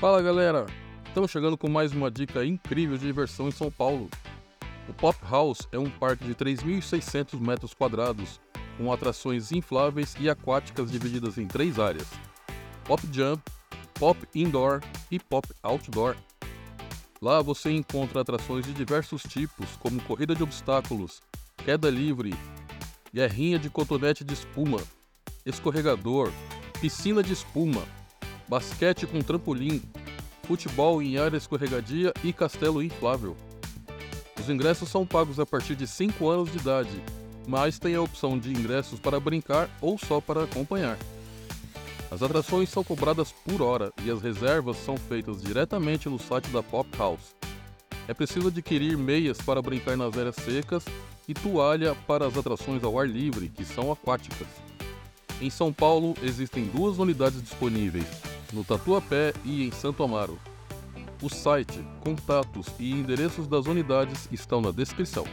Fala galera, estamos chegando com mais uma dica incrível de diversão em São Paulo. O Pop House é um parque de 3.600 metros quadrados, com atrações infláveis e aquáticas divididas em três áreas: Pop Jump, Pop Indoor e Pop Outdoor. Lá você encontra atrações de diversos tipos, como corrida de obstáculos, queda livre, guerrinha de cotonete de espuma, escorregador, piscina de espuma, basquete com trampolim, futebol em área escorregadia e castelo inflável. Os ingressos são pagos a partir de 5 anos de idade, mas tem a opção de ingressos para brincar ou só para acompanhar. As atrações são cobradas por hora e as reservas são feitas diretamente no site da Pop House. É preciso adquirir meias para brincar nas áreas secas e toalha para as atrações ao ar livre, que são aquáticas. Em São Paulo existem duas unidades disponíveis, no Tatuapé e em Santo Amaro. O site, contatos e endereços das unidades estão na descrição.